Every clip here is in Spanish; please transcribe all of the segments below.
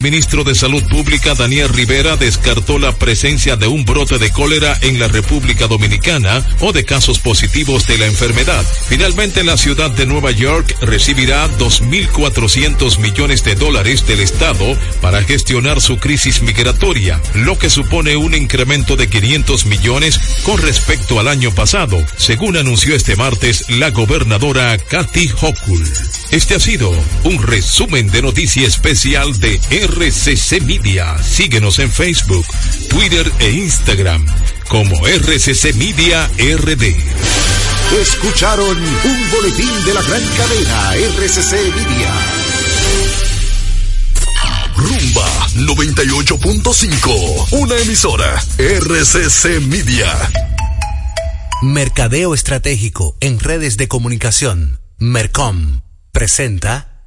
Ministro de Salud Pública Daniel Rivera descartó la presencia de un brote de cólera en la República Dominicana o de casos positivos de la enfermedad. Finalmente, la ciudad de Nueva York recibirá 2.400 millones de dólares del Estado para gestionar su crisis migratoria, lo que supone un incremento de 500 millones con respecto al año pasado, según anunció este martes la gobernadora Kathy Hochul. Este ha sido un resumen de noticia especial de RCC Media. Síguenos en Facebook, Twitter e Instagram como RCC Media RD. Escucharon un boletín de la gran cadena RCC Media. Rumba 98.5, una emisora RCC Media. Mercadeo Estratégico en redes de comunicación. Mercom presenta.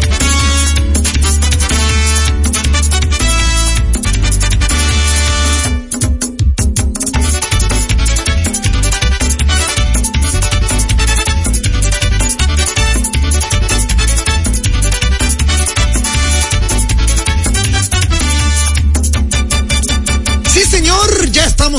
Sí, señor, ya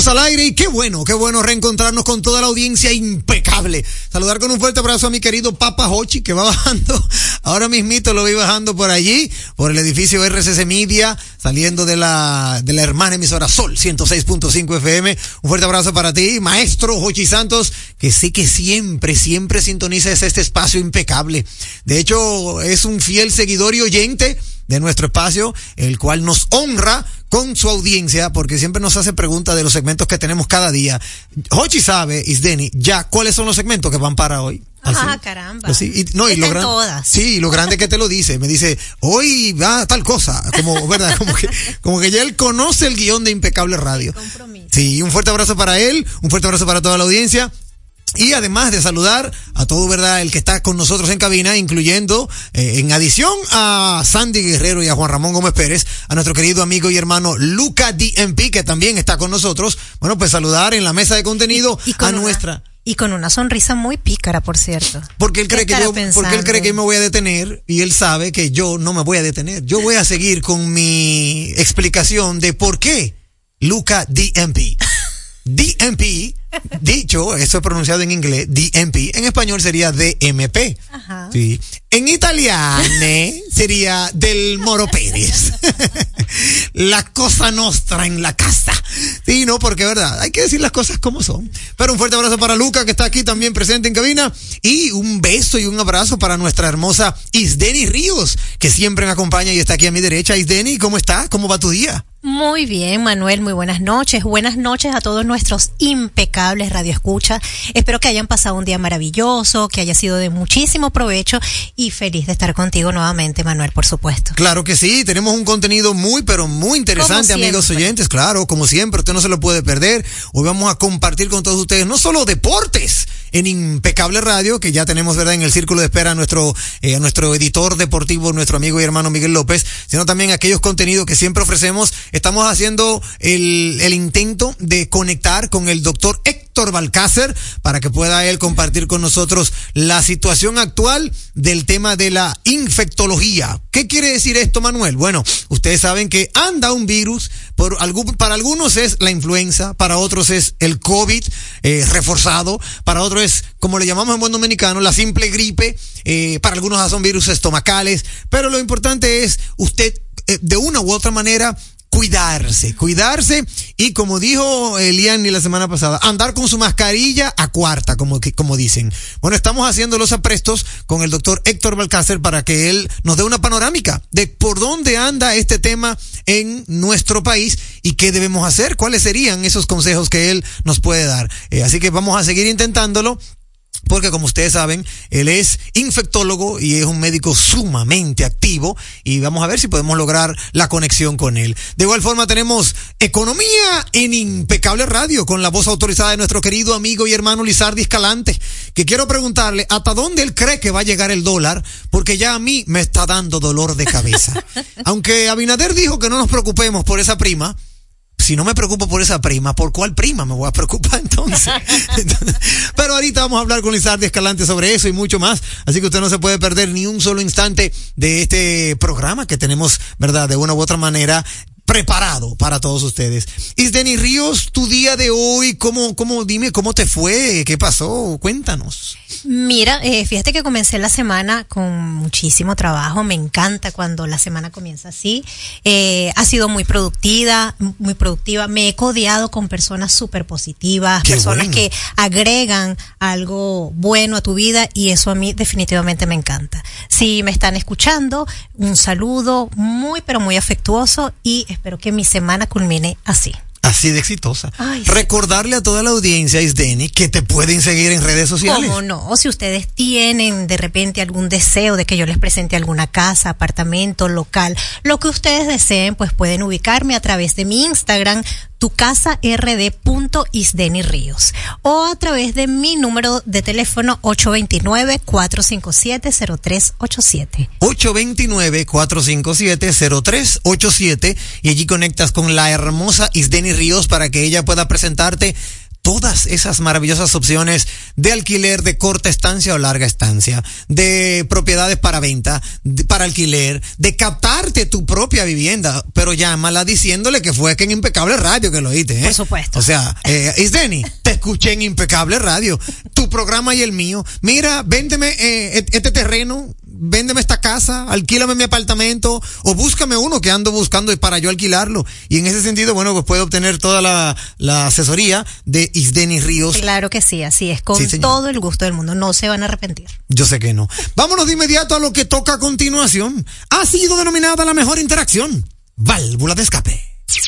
al aire y qué bueno, qué bueno reencontrarnos con toda la audiencia impecable. Saludar con un fuerte abrazo a mi querido Papa Hochi que va bajando, ahora mismito lo vi bajando por allí, por el edificio RCC Media, saliendo de la, de la hermana emisora Sol 106.5 FM. Un fuerte abrazo para ti, maestro Hochi Santos, que sí que siempre, siempre sintoniza este espacio impecable. De hecho, es un fiel seguidor y oyente de nuestro espacio, el cual nos honra con su audiencia, porque siempre nos hace preguntas de los segmentos que tenemos cada día. Hochi sabe, Isdeni, ya cuáles son los segmentos que van para hoy. Ah, caramba. Pues sí, y, no, y lo gran- todas. Sí, lo grande que te lo dice. Me dice, hoy va tal cosa. Como, ¿verdad? Como que, como que ya él conoce el guion de Impecable Radio. compromiso. Sí, un fuerte abrazo para él, un fuerte abrazo para toda la audiencia. Y además de saludar a todo, ¿verdad? El que está con nosotros en cabina, incluyendo, eh, en adición a Sandy Guerrero y a Juan Ramón Gómez Pérez, a nuestro querido amigo y hermano Luca DMP, que también está con nosotros. Bueno, pues saludar en la mesa de contenido Y con a una- nuestra. Y con una sonrisa muy pícara, por cierto. Porque él cree que yo, porque él cree que me voy a detener y él sabe que yo no me voy a detener. Yo voy a seguir con mi explicación de por qué Luca DMP. DMP, dicho, eso es pronunciado en inglés, DMP, en español sería DMP. Ajá. Sí. En italiano sería del Moro Pérez. la cosa nostra en la casa. Sí, no, porque verdad, hay que decir las cosas como son. Pero un fuerte abrazo para Luca, que está aquí también presente en cabina. Y un beso y un abrazo para nuestra hermosa Isdeni Ríos, que siempre me acompaña y está aquí a mi derecha. Isdeni, ¿cómo está? ¿Cómo va tu día? Muy bien, Manuel, muy buenas noches. Buenas noches a todos nuestros impecables radioescuchas. Espero que hayan pasado un día maravilloso, que haya sido de muchísimo provecho y feliz de estar contigo nuevamente, Manuel, por supuesto. Claro que sí, tenemos un contenido muy, pero muy interesante, amigos oyentes, claro, como siempre, usted no se lo puede perder. Hoy vamos a compartir con todos ustedes no solo deportes en Impecable Radio, que ya tenemos, ¿verdad?, en el círculo de espera a nuestro, eh, a nuestro editor deportivo, nuestro amigo y hermano Miguel López, sino también aquellos contenidos que siempre ofrecemos. Estamos haciendo el, el intento de conectar con el doctor Héctor Balcácer para que pueda él compartir con nosotros la situación actual del tema de la infectología. ¿Qué quiere decir esto, Manuel? Bueno, ustedes saben que anda un virus, por algún, para algunos es la influenza, para otros es el COVID eh, reforzado, para otros es, como le llamamos en buen dominicano, la simple gripe, eh, para algunos son virus estomacales, pero lo importante es usted, eh, de una u otra manera, cuidarse, cuidarse y como dijo Eliani la semana pasada, andar con su mascarilla a cuarta, como, que- como dicen. Bueno, estamos haciendo los aprestos con el doctor Héctor Balcácer para que él nos dé una panorámica de por dónde anda este tema en nuestro país y qué debemos hacer, cuáles serían esos consejos que él nos puede dar. Eh, así que vamos a seguir intentándolo. Porque como ustedes saben, él es infectólogo y es un médico sumamente activo y vamos a ver si podemos lograr la conexión con él. De igual forma tenemos economía en impecable radio con la voz autorizada de nuestro querido amigo y hermano Lizardi Escalante, que quiero preguntarle hasta dónde él cree que va a llegar el dólar, porque ya a mí me está dando dolor de cabeza. Aunque Abinader dijo que no nos preocupemos por esa prima, si no me preocupo por esa prima, ¿por cuál prima me voy a preocupar entonces? Pero ahorita vamos a hablar con Lizardi Escalante sobre eso y mucho más. Así que usted no se puede perder ni un solo instante de este programa que tenemos, ¿verdad? De una u otra manera preparado para todos ustedes. Isdeni Ríos, tu día de hoy, ¿cómo, cómo, dime, cómo te fue? ¿Qué pasó? Cuéntanos. Mira, eh, fíjate que comencé la semana con muchísimo trabajo. Me encanta cuando la semana comienza así. Eh, ha sido muy productiva, muy productiva. Me he codeado con personas súper positivas, Qué personas bueno. que agregan algo bueno a tu vida y eso a mí definitivamente me encanta. Si me están escuchando, un saludo muy pero muy afectuoso y espero que mi semana culmine así. Así de exitosa. Ay, sí. Recordarle a toda la audiencia, Isdeni, que te pueden seguir en redes sociales. ¿Cómo no? O si ustedes tienen de repente algún deseo de que yo les presente alguna casa, apartamento, local, lo que ustedes deseen, pues pueden ubicarme a través de mi Instagram, tu casa rd.isdeni Ríos, o a través de mi número de teléfono 829-457-0387. 829-457-0387 y allí conectas con la hermosa Isdeni Ríos para que ella pueda presentarte todas esas maravillosas opciones de alquiler de corta estancia o larga estancia, de propiedades para venta, de- para alquiler, de captarte tu propia vivienda, pero llámala diciéndole que fue que en Impecable Radio que lo oíste, ¿eh? Por supuesto. O sea, eh, Isdeni, te escuché en Impecable Radio, tu programa y el mío. Mira, véndeme eh, et- este terreno, véndeme esta casa, alquílame mi apartamento o búscame uno que ando buscando para yo alquilarlo. Y en ese sentido, bueno, pues puede obtener toda la, la asesoría de Isdeni Ríos. Claro que sí, así es, con Sí, todo el gusto del mundo, no se van a arrepentir. Yo sé que no. Vámonos de inmediato a lo que toca a continuación. Ha sido denominada la mejor interacción. Válvula de escape.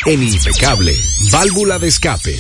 En Impecable, válvula de escape.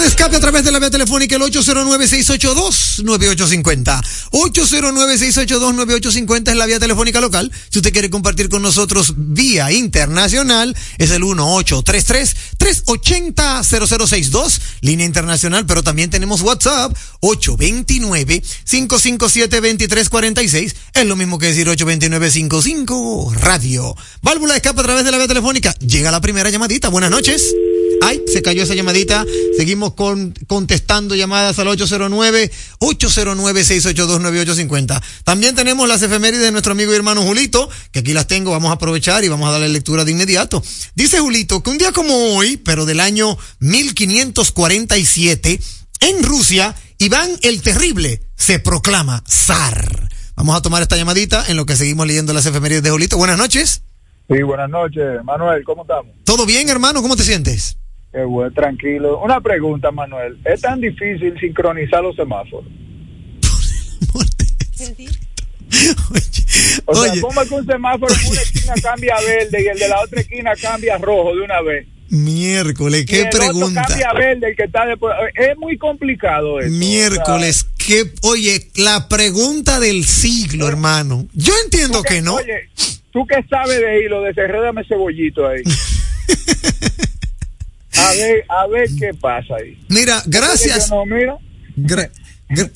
De escape a través de la vía telefónica el 809-682-9850. 809-682-9850 es la vía telefónica local. Si usted quiere compartir con nosotros vía internacional, es el 1833-380-0062, línea internacional, pero también tenemos WhatsApp 829-557-2346. Es lo mismo que decir 829-55 radio. Válvula de escape a través de la vía telefónica. Llega la primera llamadita. Buenas noches. Ay, se cayó esa llamadita. Seguimos con, contestando llamadas al 809-809-682-9850. También tenemos las efemérides de nuestro amigo y hermano Julito, que aquí las tengo, vamos a aprovechar y vamos a darle lectura de inmediato. Dice Julito que un día como hoy, pero del año 1547, en Rusia, Iván el Terrible se proclama zar. Vamos a tomar esta llamadita en lo que seguimos leyendo las efemérides de Julito. Buenas noches. Sí, buenas noches, Manuel, ¿cómo estamos? ¿Todo bien, hermano? ¿Cómo te sientes? Qué bueno, tranquilo. Una pregunta, Manuel. ¿Es tan difícil sincronizar los semáforos? Oye, O oye, sea, ¿cómo es que un semáforo en una esquina cambia a verde y el de la otra esquina cambia a rojo de una vez? miércoles, y qué el otro pregunta. cambia a verde el que está después. Es muy complicado eso. Miércoles, qué, oye, la pregunta del siglo, hermano. Yo O entiendo que no. Oye, tú que sabes de hilo, desenrédame ese bollito ahí. A ver, a ver qué pasa ahí. Mira, gracias. Yo no, mira, Gra- gra-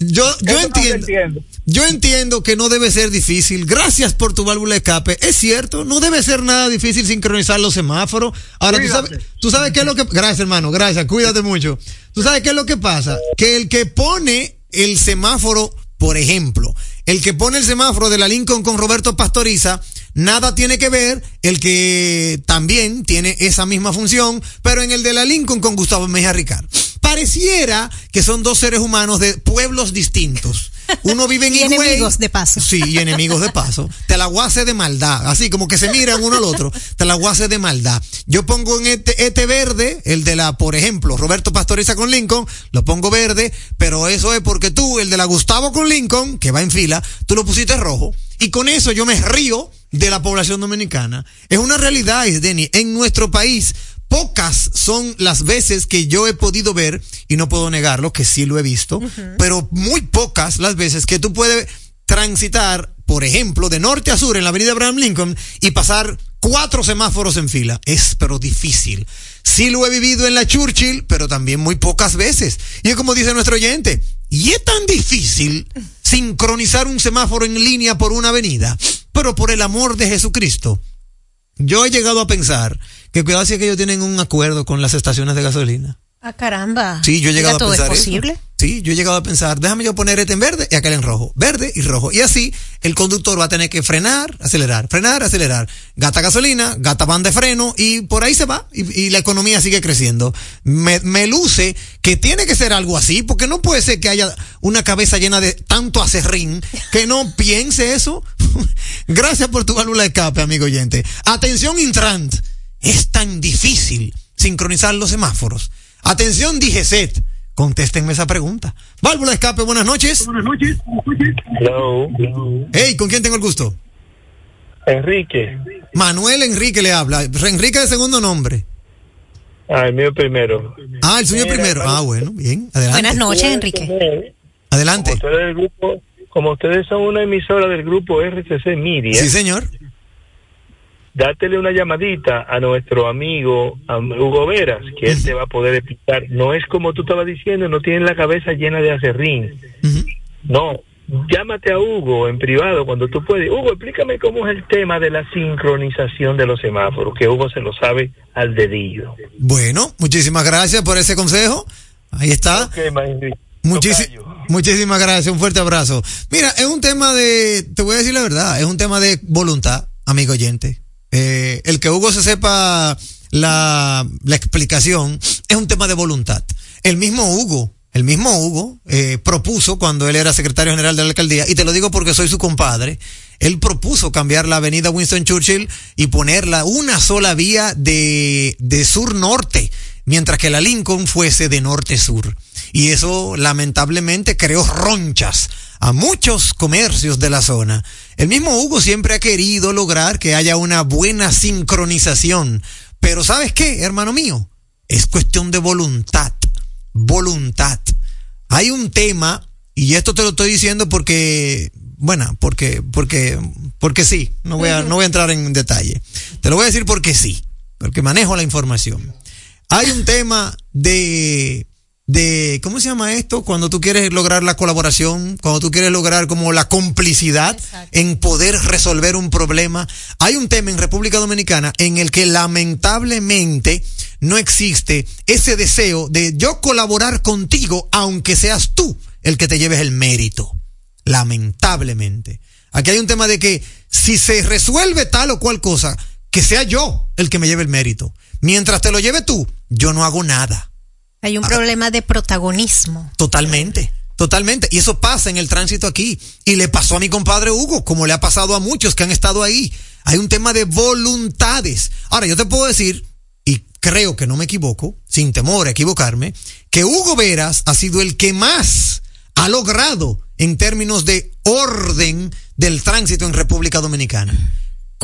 yo, yo no entiendo. Yo entiendo que no debe ser difícil. Gracias por tu válvula de escape. Es cierto, no debe ser nada difícil sincronizar los semáforos. Ahora, tú sabes, tú sabes qué es lo que... Gracias, hermano, gracias, cuídate mucho. Tú sabes qué es lo que pasa. Que el que pone el semáforo, por ejemplo, el que pone el semáforo de la Lincoln con Roberto Pastoriza, nada tiene que ver el que también tiene esa misma función, pero en el de la Lincoln con Gustavo Mejía Ricard. Pareciera que son dos seres humanos de pueblos distintos. Uno vive en Y Higüey. enemigos de paso. Sí, y enemigos de paso. Te la guase de maldad. Así como que se miran uno al otro. Te la guase de maldad. Yo pongo en este, este verde, el de la, por ejemplo, Roberto Pastoriza con Lincoln, lo pongo verde, pero eso es porque tú, el de la Gustavo con Lincoln, que va en fila, tú lo pusiste rojo. Y con eso yo me río de la población dominicana. Es una realidad, Isdeni. En nuestro país, pocas son las veces que yo he podido ver, y no puedo negarlo, que sí lo he visto, pero muy pocas las veces que tú puedes transitar, por ejemplo, de norte a sur en la avenida Abraham Lincoln y pasar cuatro semáforos en fila. Es pero difícil. Sí lo he vivido en la Churchill, pero también muy pocas veces. Y es como dice nuestro oyente, y es tan difícil sincronizar un semáforo en línea por una avenida, pero por el amor de Jesucristo. Yo he llegado a pensar que cuidado si es que ellos tienen un acuerdo con las estaciones de gasolina. Ah, caramba. Sí, yo he llegado a todo pensar es eso. posible. Sí, yo he llegado a pensar, déjame yo poner este en verde y aquel en rojo. Verde y rojo. Y así el conductor va a tener que frenar, acelerar, frenar, acelerar. Gata gasolina, gata van de freno y por ahí se va. Y, y la economía sigue creciendo. Me, me luce que tiene que ser algo así, porque no puede ser que haya una cabeza llena de tanto acerrín que no piense eso. Gracias por tu válvula de escape, amigo oyente. Atención, Intrant. Es tan difícil sincronizar los semáforos. Atención, DGCET. Contéstenme esa pregunta. Válvula de escape, buenas noches. Buenas noches. Hello. Hey, ¿con quién tengo el gusto? Enrique. Manuel Enrique le habla. Enrique de segundo nombre. Ah, el mío primero. Ah, el suyo primero. Ah, bueno, bien. Adelante. Buenas noches, Enrique. Adelante. Como ustedes, del grupo, como ustedes son una emisora del grupo RCC Media, Sí, señor. Dátele una llamadita a nuestro amigo a Hugo Veras, que él te va a poder explicar. No es como tú estabas diciendo, no tienen la cabeza llena de acerrín. No, llámate a Hugo en privado cuando tú puedes. Hugo, explícame cómo es el tema de la sincronización de los semáforos, que Hugo se lo sabe al dedillo. Bueno, muchísimas gracias por ese consejo. Ahí está. Muchísimas gracias, un fuerte abrazo. Mira, es un tema de, te voy a decir la verdad, es un tema de voluntad, amigo oyente. Eh, el que Hugo se sepa la, explicación es un tema de voluntad. El mismo Hugo, el mismo Hugo eh, propuso cuando él era secretario general de la alcaldía, y te lo digo porque soy su compadre, él propuso cambiar la avenida Winston Churchill y ponerla una sola vía de, de sur-norte, mientras que la Lincoln fuese de norte-sur. Y eso lamentablemente creó ronchas a muchos comercios de la zona. El mismo Hugo siempre ha querido lograr que haya una buena sincronización. Pero ¿sabes qué, hermano mío? Es cuestión de voluntad. Voluntad. Hay un tema, y esto te lo estoy diciendo porque, bueno, porque, porque, porque sí. No voy a, no voy a entrar en detalle. Te lo voy a decir porque sí. Porque manejo la información. Hay un tema de, de, ¿cómo se llama esto? Cuando tú quieres lograr la colaboración, cuando tú quieres lograr como la complicidad en poder resolver un problema. Hay un tema en República Dominicana en el que lamentablemente no existe ese deseo de yo colaborar contigo, aunque seas tú el que te lleves el mérito. Lamentablemente. Aquí hay un tema de que si se resuelve tal o cual cosa, que sea yo el que me lleve el mérito. Mientras te lo lleve tú, yo no hago nada. Hay un problema de protagonismo. Totalmente, totalmente. Y eso pasa en el tránsito aquí. Y le pasó a mi compadre Hugo, como le ha pasado a muchos que han estado ahí. Hay un tema de voluntades. Ahora, yo te puedo decir, y creo que no me equivoco, sin temor a equivocarme, que Hugo Veras ha sido el que más ha logrado en términos de orden del tránsito en República Dominicana.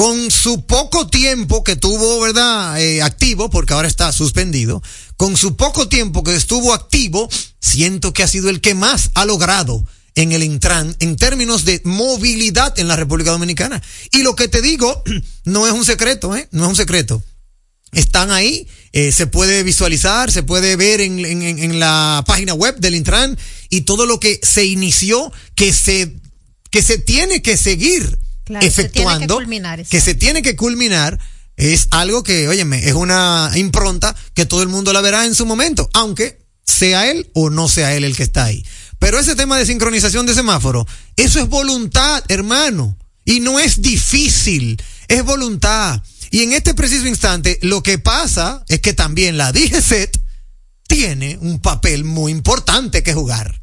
Con su poco tiempo que tuvo, ¿verdad? Eh, activo, porque ahora está suspendido, con su poco tiempo que estuvo activo, siento que ha sido el que más ha logrado en el Intran en términos de movilidad en la República Dominicana. Y lo que te digo no es un secreto, ¿eh? No es un secreto están ahí, eh, se puede visualizar, se puede ver en, en, la página web del Intran y todo lo que se inició, que se, que se tiene que seguir Claro, se tiene que efectuando, que, exacto. se tiene que culminar, es algo que, óyeme, es una impronta que todo el mundo la verá en su momento, aunque sea él o no sea él el que está ahí. Pero ese tema de sincronización de semáforo, eso es voluntad, hermano. Y no es difícil, es voluntad. Y en este preciso instante, lo que pasa es que también la DGCET tiene un papel muy importante que jugar.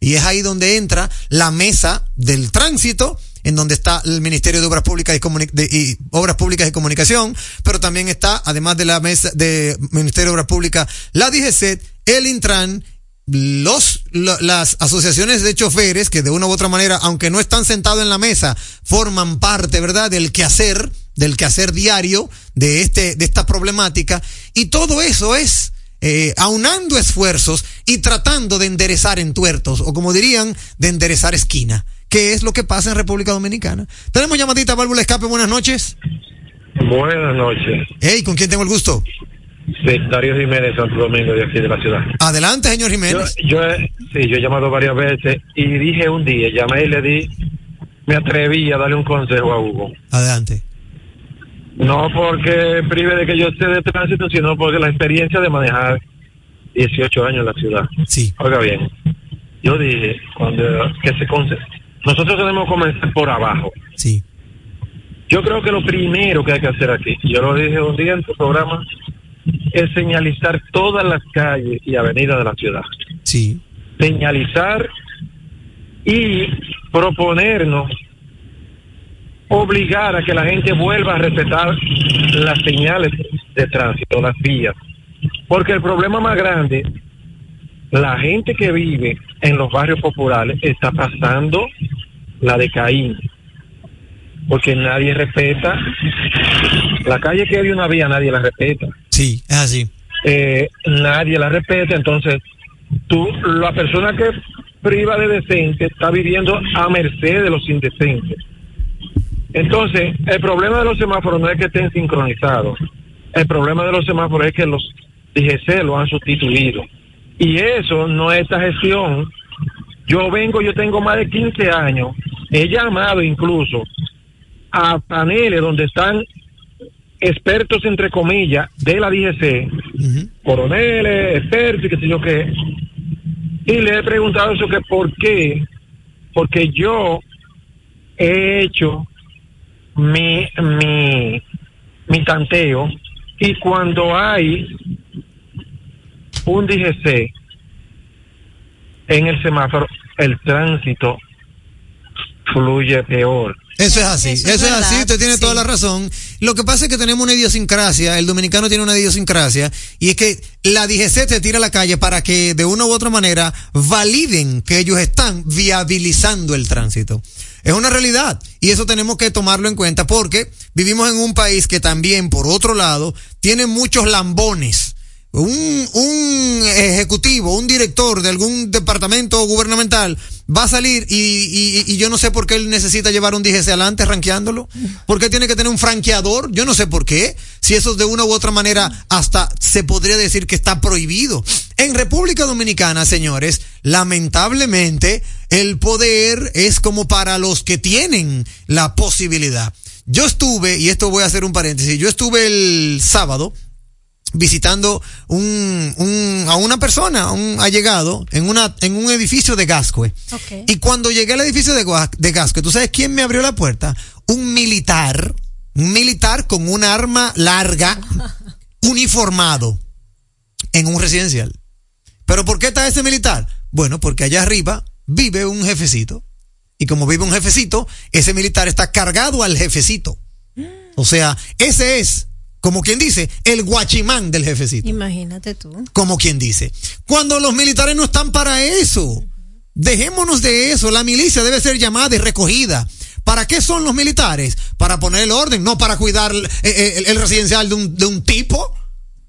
Y es ahí donde entra la mesa del tránsito, en donde está el Ministerio de Obras Públicas y, Obras Públicas y Comunicación, pero también está, además de la mesa de Ministerio de Obras Públicas, la DGCET, el Intran, los, lo- las asociaciones de choferes que de una u otra manera, aunque no están sentados en la mesa, forman parte, ¿verdad?, del quehacer, del quehacer diario de este, de esta problemática. Y todo eso es, eh, aunando esfuerzos y tratando de enderezar entuertos, o como dirían, de enderezar esquina, que es lo que pasa en República Dominicana. Tenemos llamadita válvula escape, buenas noches. Buenas noches. Hey, ¿con quién tengo el gusto? Sí, Darío Jiménez, Santo Domingo, de aquí de la ciudad. Adelante, señor Yo, Jiménez. yo, he- sí, yo he llamado varias veces y dije un día, llamé y le di, me atreví a darle un consejo a Hugo. Adelante. No porque prive de que yo esté de tránsito, sino porque la experiencia de manejar 18 años en la ciudad. Sí. Oiga bien, yo dije, cuando que se nosotros tenemos que comenzar por abajo. Sí. Yo creo que lo primero que hay que hacer aquí, yo lo dije un día en tu programa, es señalizar todas las calles y avenidas de la ciudad. Sí. Señalizar y proponernos obligar a que la gente vuelva a respetar las señales de tránsito, las vías. Porque el problema más grande, la gente que vive en los barrios populares está pasando la de Caín. Porque nadie respeta. La calle que hay una vía, nadie la respeta. Sí, es así. Eh, nadie la respeta, entonces tú, la persona que priva de decente está viviendo a merced de los indecentes. Entonces, el problema de los semáforos no es que estén sincronizados. El problema de los semáforos es que los DGC lo han sustituido. Y eso no es esta gestión. Yo vengo, yo tengo más de 15 años, he llamado incluso a paneles donde están expertos, entre comillas, de la DGC, coroneles, expertos y qué sé yo qué, y le he preguntado eso que por qué, porque yo he hecho mi, mi, mi tanteo. Y cuando hay un DGC en el semáforo, el tránsito fluye peor. Eso es así, Eso eso, es es, así, usted tiene sí. toda la razón. Lo que pasa es que tenemos una idiosincrasia, el dominicano tiene una idiosincrasia, y es que la DGC te tira a la calle para que de una u otra manera validen que ellos están viabilizando el tránsito. Es una realidad, y eso tenemos que tomarlo en cuenta porque vivimos en un país que también, por otro lado, tiene muchos lambones. Un, un ejecutivo, un director de algún departamento gubernamental va a salir y, y- y yo no sé por qué él necesita llevar un DGC adelante rankeándolo. ¿Por qué tiene que tener un franqueador? Yo no sé por qué. Si eso de una u otra manera hasta se podría decir que está prohibido. En República Dominicana, señores, lamentablemente el poder es como para los que tienen la posibilidad. Yo estuve, y esto voy a hacer un paréntesis, yo estuve el sábado visitando un, un, a una persona, a un allegado, en una, en un edificio de Gascue. Y cuando llegué al edificio de, de Gascue, ¿tú sabes quién me abrió la puerta? Un militar, un militar con un arma larga, uniformado, en un residencial. ¿Pero por qué está ese militar? Bueno, porque allá arriba vive un jefecito. Y como vive un jefecito, ese militar está cargado al jefecito. O sea, ese es, como quien dice, el guachimán del jefecito Imagínate tú. como quien dice. Cuando los militares no están para eso. Dejémonos de eso. La milicia debe ser llamada y recogida. ¿Para qué son los militares? Para poner el orden, no para cuidar eh, eh, el, el residencial de un, de un tipo.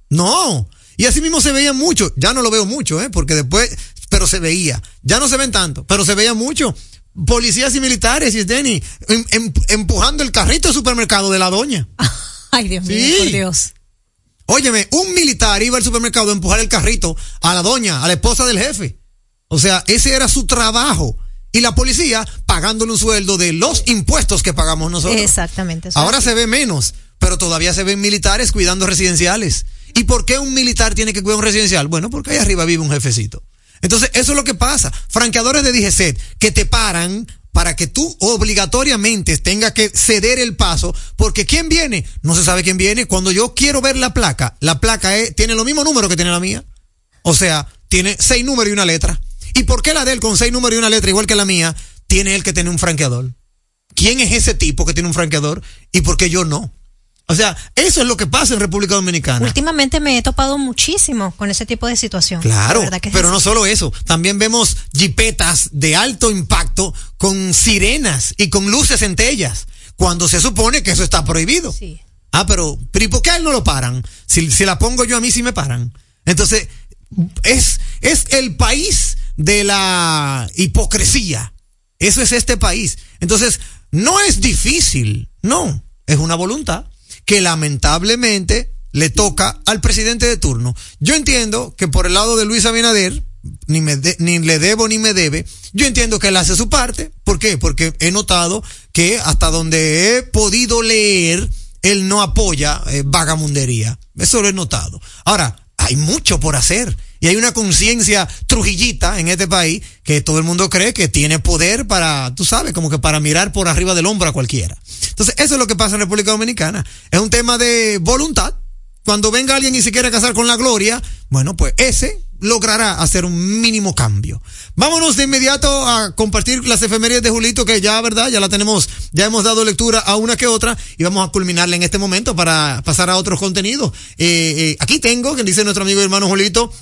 No. Y así mismo se veía mucho. Ya no lo veo mucho, ¿eh? Porque después, pero se veía. Ya no se ven tanto, pero se veía mucho. Policías y militares, y Denny, em- em- empujando el carrito de supermercado de la doña. Ay, Dios mío, Sí. por Dios. Óyeme, un militar iba al supermercado a empujar el carrito a la doña, a la esposa del jefe. O sea, ese era su trabajo. Y la policía pagándole un sueldo de los impuestos que pagamos nosotros. Exactamente. Ahora se ve menos, pero todavía se ven militares cuidando residenciales. ¿Y por qué un militar tiene que cuidar un residencial? Bueno, porque ahí arriba vive un jefecito. Entonces, eso es lo que pasa. Franqueadores de DGCET que te paran para que tú obligatoriamente tengas que ceder el paso, porque ¿quién viene? No se sabe quién viene. Cuando yo quiero ver la placa, la placa es- tiene lo mismo número que tiene la mía. O sea, tiene seis números y una letra. ¿Y por qué la de él con seis números y una letra, igual que la mía, tiene él que tener un franqueador? ¿Quién es ese tipo que tiene un franqueador y por qué yo no? O sea, eso es lo que pasa en República Dominicana. Últimamente me he topado muchísimo con ese tipo de situación. Claro, que pero así. no solo eso, también vemos jipetas de alto impacto con sirenas y con luces centellas, cuando se supone que eso está prohibido. Sí. Ah, pero, pero ¿y por qué a él no lo paran? Si, si la pongo yo a mí sí me paran. Entonces, es, es el país de la hipocresía. Eso es este país. Entonces, no es difícil, no, es una voluntad que lamentablemente le toca al presidente de turno. Yo entiendo que por el lado de Luis Abinader, ni, me de- ni le debo ni me debe, yo entiendo que él hace su parte. ¿Por qué? Porque he notado que hasta donde he podido leer, él no apoya eh, vagamundería. Eso lo he notado. Ahora, hay mucho por hacer. Y hay una conciencia trujillita en este país que todo el mundo cree que tiene poder para, tú sabes, como que para mirar por arriba del hombro a cualquiera. Entonces, eso es lo que pasa en República Dominicana. Es un tema de voluntad. Cuando venga alguien y se quiera casar con la gloria, bueno, pues ese logrará hacer un mínimo cambio. Vámonos de inmediato a compartir las efemérides de Julito, que ya, ¿verdad? Ya la tenemos, ya hemos dado lectura a una que otra y vamos a culminarla en este momento para pasar a otros contenidos. Eh, eh, aquí tengo, que dice nuestro amigo y hermano Julito,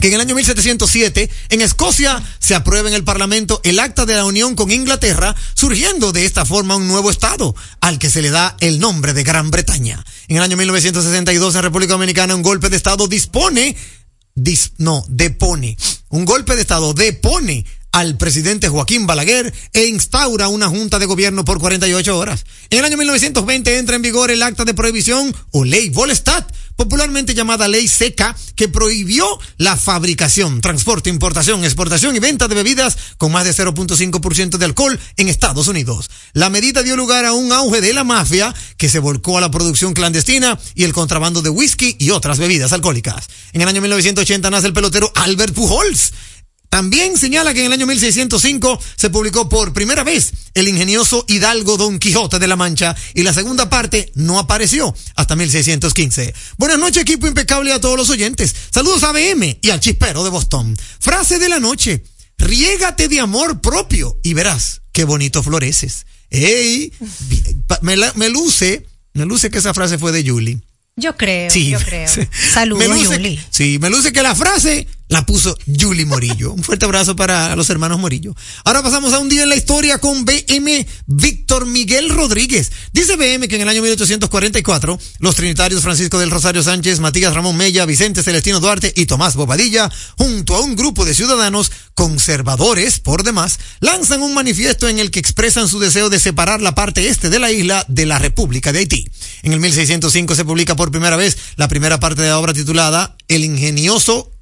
que en el año 1707 en Escocia se aprueba en el Parlamento el acta de la unión con Inglaterra, surgiendo de esta forma un nuevo estado al que se le da el nombre de Gran Bretaña. En el año 1962 en República Dominicana un golpe de estado dispone, dis- no, depone, un golpe de estado depone al presidente Joaquín Balaguer e instaura una junta de gobierno por 48 horas. En el año 1920 entra en vigor el acta de prohibición o ley Volestat, popularmente llamada ley seca, que prohibió la fabricación, transporte, importación, exportación y venta de bebidas con más de 0.5% de alcohol en Estados Unidos. La medida dio lugar a un auge de la mafia que se volcó a la producción clandestina y el contrabando de whisky y otras bebidas alcohólicas. En el año 1980 nace el pelotero Albert Pujols. También señala que en el año 1605 se publicó por primera vez el ingenioso Hidalgo Don Quijote de la Mancha y la segunda parte no apareció hasta 1615. Buenas noches equipo impecable a todos los oyentes. Saludos a BM y al chispero de Boston. Frase de la noche. Riégate de amor propio y verás qué bonito floreces. ¡Ey! Me, la- me luce, me luce que esa frase fue de Julie. Yo creo, Sí, yo creo. Saludos, Yuli. Sí, me luce que la frase la puso Julie Morillo. Un fuerte abrazo para los hermanos Morillo. Ahora pasamos a un día en la historia con BM Víctor Miguel Rodríguez. Dice BM que en el año 1844 los trinitarios Francisco del Rosario Sánchez, Matías Ramón Mella, Vicente Celestino Duarte y Tomás Bobadilla, junto a un grupo de ciudadanos conservadores por demás, lanzan un manifiesto en el que expresan su deseo de separar la parte este de la isla de la República de Haití. En el 1605 se publica por primera vez la primera parte de la obra titulada El ingenioso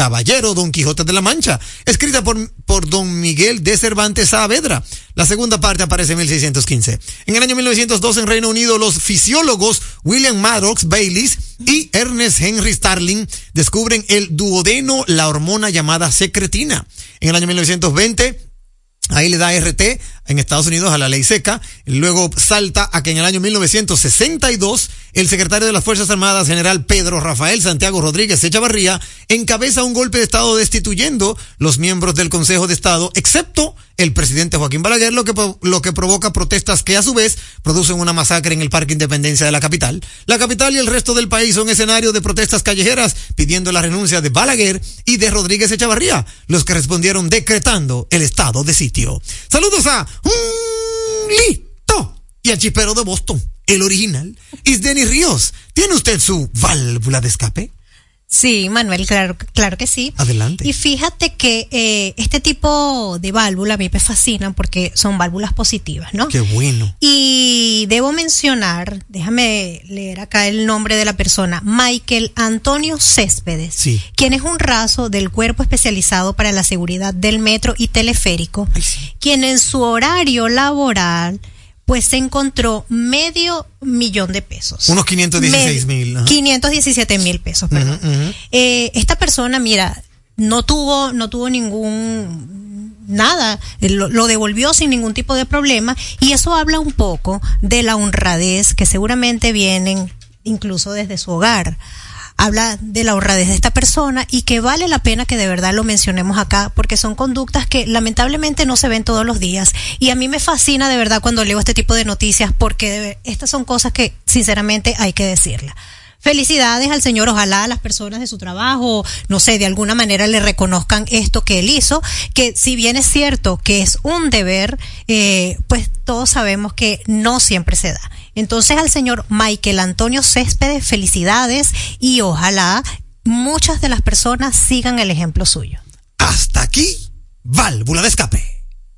Caballero Don Quijote de la Mancha, escrita por, por Don Miguel de Cervantes Saavedra. La segunda parte aparece en 1615. En el año 1902 en Reino Unido los fisiólogos William Maddox Bayliss y Ernest Henry Starling descubren el duodeno, la hormona llamada secretina. En el año 1920 Ahí le da RT en Estados Unidos a la ley seca. Luego salta a que en el año 1962 el secretario de las Fuerzas Armadas, general Pedro Rafael Santiago Rodríguez Echavarría, encabeza un golpe de Estado destituyendo los miembros del Consejo de Estado, excepto el presidente Joaquín Balaguer, lo que, lo que provoca protestas que a su vez producen una masacre en el Parque Independencia de la capital. La capital y el resto del país son escenario de protestas callejeras pidiendo la renuncia de Balaguer y de Rodríguez Echavarría, los que respondieron decretando el estado de sitio. Saludos a Lito y al chispero de Boston, el original. Es Denis Ríos. ¿Tiene usted su válvula de escape? Sí, Manuel, claro, claro que sí. Adelante. Y fíjate que eh, este tipo de válvula a mí me fascinan porque son válvulas positivas, ¿no? Qué bueno. Y debo mencionar, déjame leer acá el nombre de la persona, Michael Antonio Céspedes, Sí. quien es un raso del Cuerpo Especializado para la Seguridad del Metro y Teleférico, Ay, sí. quien en su horario laboral pues se encontró medio millón de pesos. Unos 516 mil, ajá. 517 mil pesos, perdón. Eh, esta persona, mira, no tuvo, no tuvo ningún nada, lo, lo devolvió sin ningún tipo de problema y eso habla un poco de la honradez que seguramente vienen incluso desde su hogar. Habla de la honradez de esta persona y que vale la pena que de verdad lo mencionemos acá porque son conductas que lamentablemente no se ven todos los días y a mí me fascina de verdad cuando leo este tipo de noticias porque de estas son cosas que sinceramente hay que decirlas. Felicidades al señor, ojalá las personas de su trabajo, no sé, de alguna manera le reconozcan esto que él hizo, que si bien es cierto que es un deber, eh, pues todos sabemos que no siempre se da. Entonces al señor Michael Antonio Céspedes, felicidades y ojalá muchas de las personas sigan el ejemplo suyo. Hasta aquí, válvula de escape.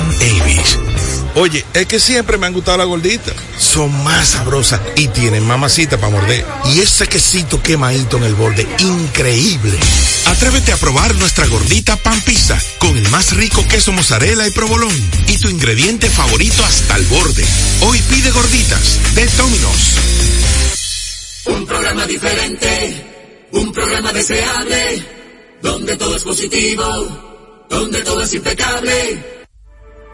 Avis. Oye, es que siempre me han gustado las gorditas. Son más sabrosas y tienen mamacita para morder. Y ese quesito quemadito en el borde, increíble. Atrévete a probar nuestra gordita pan pizza con el más rico queso mozzarella y provolón y tu ingrediente favorito hasta el borde. Hoy pide gorditas de Domino's. Un programa diferente, un programa deseable, donde todo es positivo, donde todo es impecable.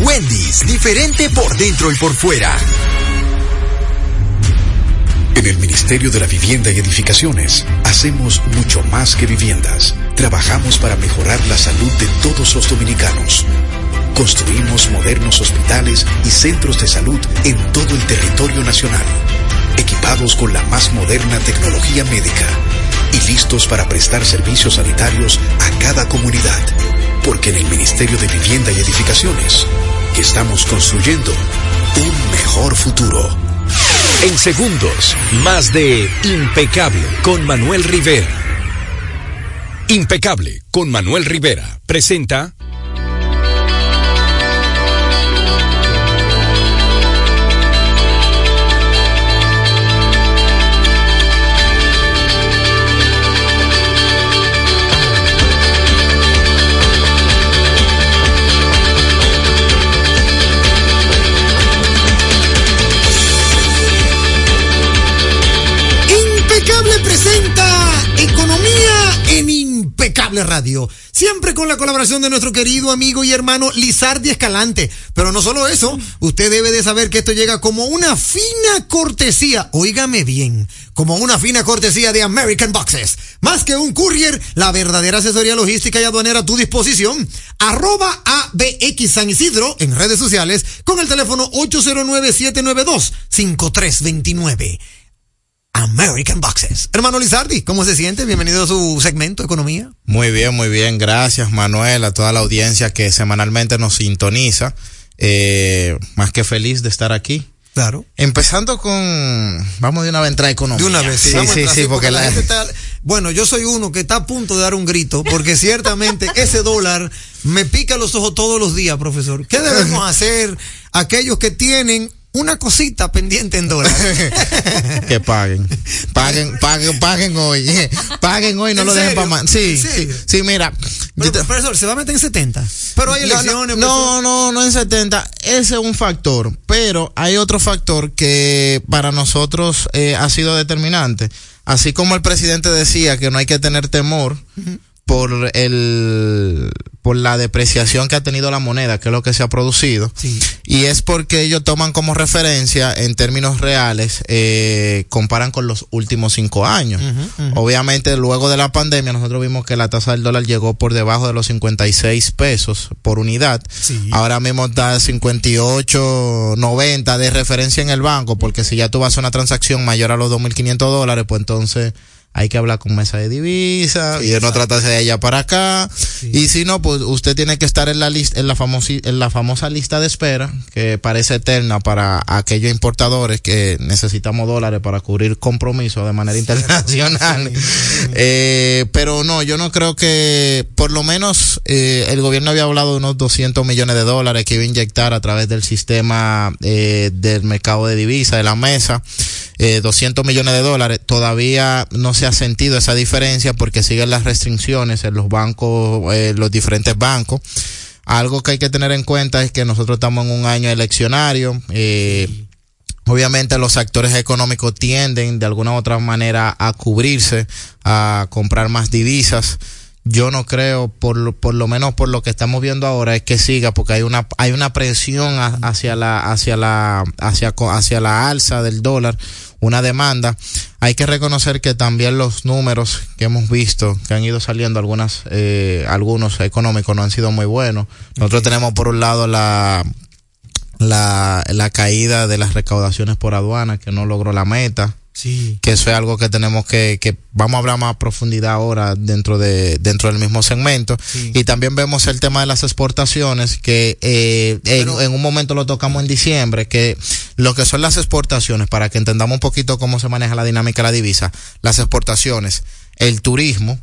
Wendy's, diferente por dentro y por fuera. En el Ministerio de la Vivienda y Edificaciones hacemos mucho más que viviendas. Trabajamos para mejorar la salud de todos los dominicanos. Construimos modernos hospitales y centros de salud en todo el territorio nacional, equipados con la más moderna tecnología médica y listos para prestar servicios sanitarios a cada comunidad. Porque en el Ministerio de Vivienda y Edificaciones estamos construyendo un mejor futuro. En segundos, más de Impecable con Manuel Rivera. Impecable con Manuel Rivera presenta Siempre con la colaboración de nuestro querido amigo y hermano Lizardi Escalante. Pero no solo eso, usted debe de saber que esto llega como una fina cortesía. Óigame bien, como una fina cortesía de American Boxes. Más que un courier, la verdadera asesoría logística y aduanera a tu disposición. Arroba ABX San Isidro en redes sociales con el teléfono 809-792-5329. American Boxes. Hermano Lizardi, ¿cómo se siente? Bienvenido a su segmento Economía. Muy bien, muy bien. Gracias, Manuel, a toda la audiencia que semanalmente nos sintoniza. Eh, más que feliz de estar aquí. Claro. Empezando con. Vamos de una vez a entrar a economía. De una vez, sí. Sí, sí, porque la la. gente está- bueno, yo soy uno que está a punto de dar un grito, porque ciertamente ese dólar me pica los ojos todos los días, profesor. ¿Qué debemos hacer aquellos que tienen una cosita pendiente en dólares? que paguen. Paguen, paguen, paguen hoy. Paguen hoy, no ¿En lo dejen para más. Sí, ¿En sí, sí, mira. Pero, profesor, se va a meter en 70. Pero hay No, no, elecciones. No, no, no en 70. Ese es un factor. Pero hay otro factor que para nosotros eh, ha sido determinante. Así como el presidente decía que no hay que tener temor por el por la depreciación que ha tenido la moneda, que es lo que se ha producido. Y es porque ellos toman como referencia en términos reales, eh, comparan con los últimos cinco años. Obviamente, luego de la pandemia, nosotros vimos que la tasa del dólar llegó por debajo de los 56 pesos por unidad. Ahora mismo está 58, 90 de referencia en el banco, porque si ya tú vas a una transacción mayor a los 2.500 dólares, pues entonces hay que hablar con mesa de divisa y no tratarse de allá para acá. Y si no, pues usted tiene que estar en la lista, en la famosa, en la famosa lista de espera, que parece eterna para aquellos importadores que necesitamos dólares para cubrir compromisos de manera internacional. Eh, pero no, yo no creo que, por lo menos, eh, el gobierno había hablado de unos 200 millones de dólares que iba a inyectar a través del sistema eh, del mercado de divisa, de la mesa. Eh, 200 millones de dólares, todavía no se ha sentido esa diferencia porque siguen las restricciones en los bancos, eh, los diferentes bancos. Algo que hay que tener en cuenta es que nosotros estamos en un año eleccionario. Eh, Obviamente los actores económicos tienden de alguna u otra manera a cubrirse, a comprar más divisas. Yo no creo, por lo, por lo menos por lo que estamos viendo ahora, es que siga, porque hay una hay una presión a- hacia la hacia la hacia hacia la alza del dólar, una demanda. Hay que reconocer que también los números que hemos visto, que han ido saliendo algunas eh, algunos económicos no han sido muy buenos. Nosotros tenemos por un lado la la, la caída de las recaudaciones por aduana que no logró la meta. Sí. Que eso es algo que tenemos que, que vamos a hablar más a profundidad ahora dentro de, dentro del mismo segmento. Y también vemos el tema de las exportaciones, que eh, en, en un momento lo tocamos en diciembre, que lo que son las exportaciones, para que entendamos un poquito cómo se maneja la dinámica de la divisa, las exportaciones, el turismo,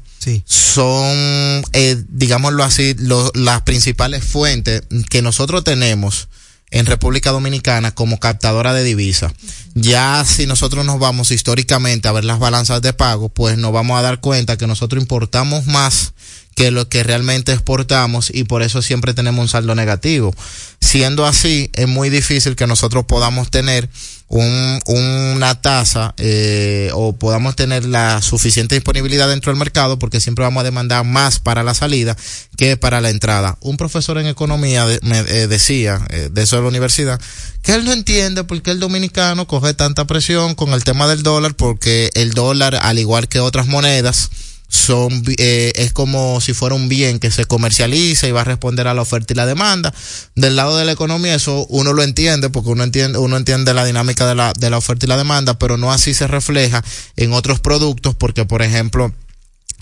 son, eh, digámoslo así, lo- las principales fuentes que nosotros tenemos en República Dominicana como captadora de divisa. Ya si nosotros nos vamos históricamente a ver las balanzas de pago, pues nos vamos a dar cuenta que nosotros importamos más que lo que realmente exportamos y por eso siempre tenemos un saldo negativo. Siendo así, es muy difícil que nosotros podamos tener un, una tasa eh, o podamos tener la suficiente disponibilidad dentro del mercado porque siempre vamos a demandar más para la salida que para la entrada. Un profesor en economía de- me eh, decía, eh, de eso de la universidad, que él no entiende por qué el dominicano coge tanta presión con el tema del dólar porque el dólar, al igual que otras monedas, son eh, es como si fuera un bien que se comercializa y va a responder a la oferta y la demanda. Del lado de la economía eso uno lo entiende porque uno entiende uno entiende la dinámica de la de la oferta y la demanda pero no así se refleja en otros productos porque por ejemplo